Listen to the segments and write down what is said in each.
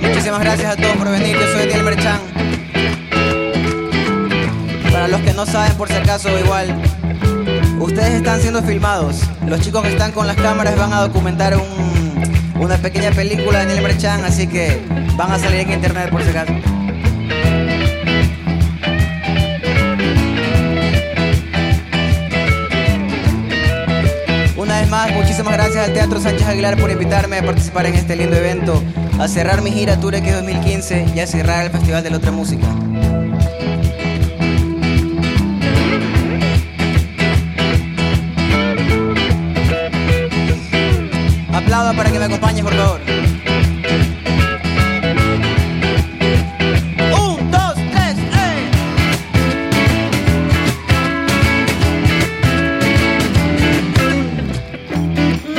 Muchísimas gracias a todos por venir. Yo soy Diel Merchan. Para los que no saben, por si acaso, igual, ustedes están siendo filmados. Los chicos que están con las cámaras van a documentar un- una pequeña película de Daniel Merchan, así que van a salir en internet por si acaso. Una vez más, muchísimas gracias al Teatro Sánchez Aguilar por invitarme a participar en este lindo evento, a cerrar mi gira X 2015 y a cerrar el Festival de la Otra Música. Aplauda para que me acompañes, por favor. Un, dos, tres, ¡eh!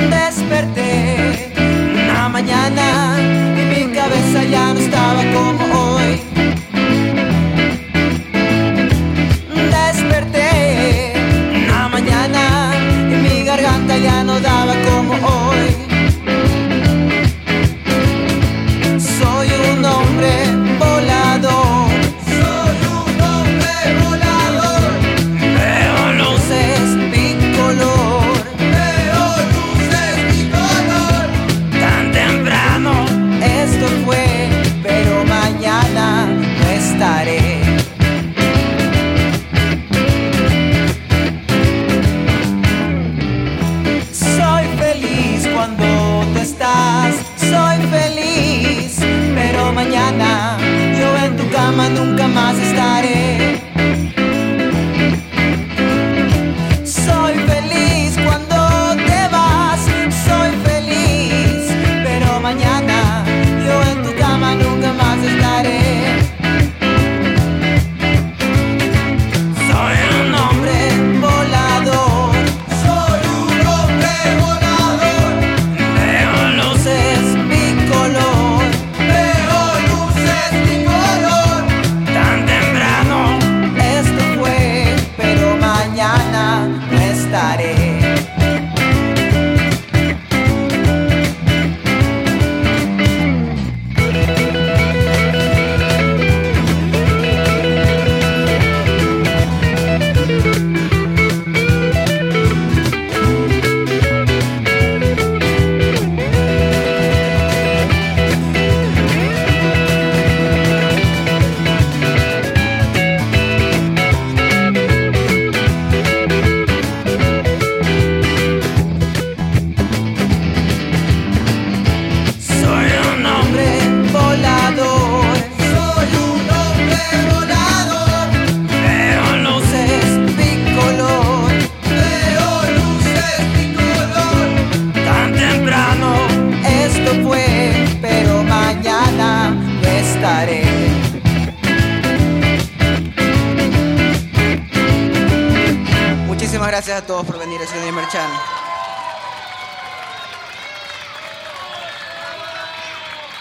Desperté mañana Muchísimas gracias a todos por venir, soy Daniel Merchan.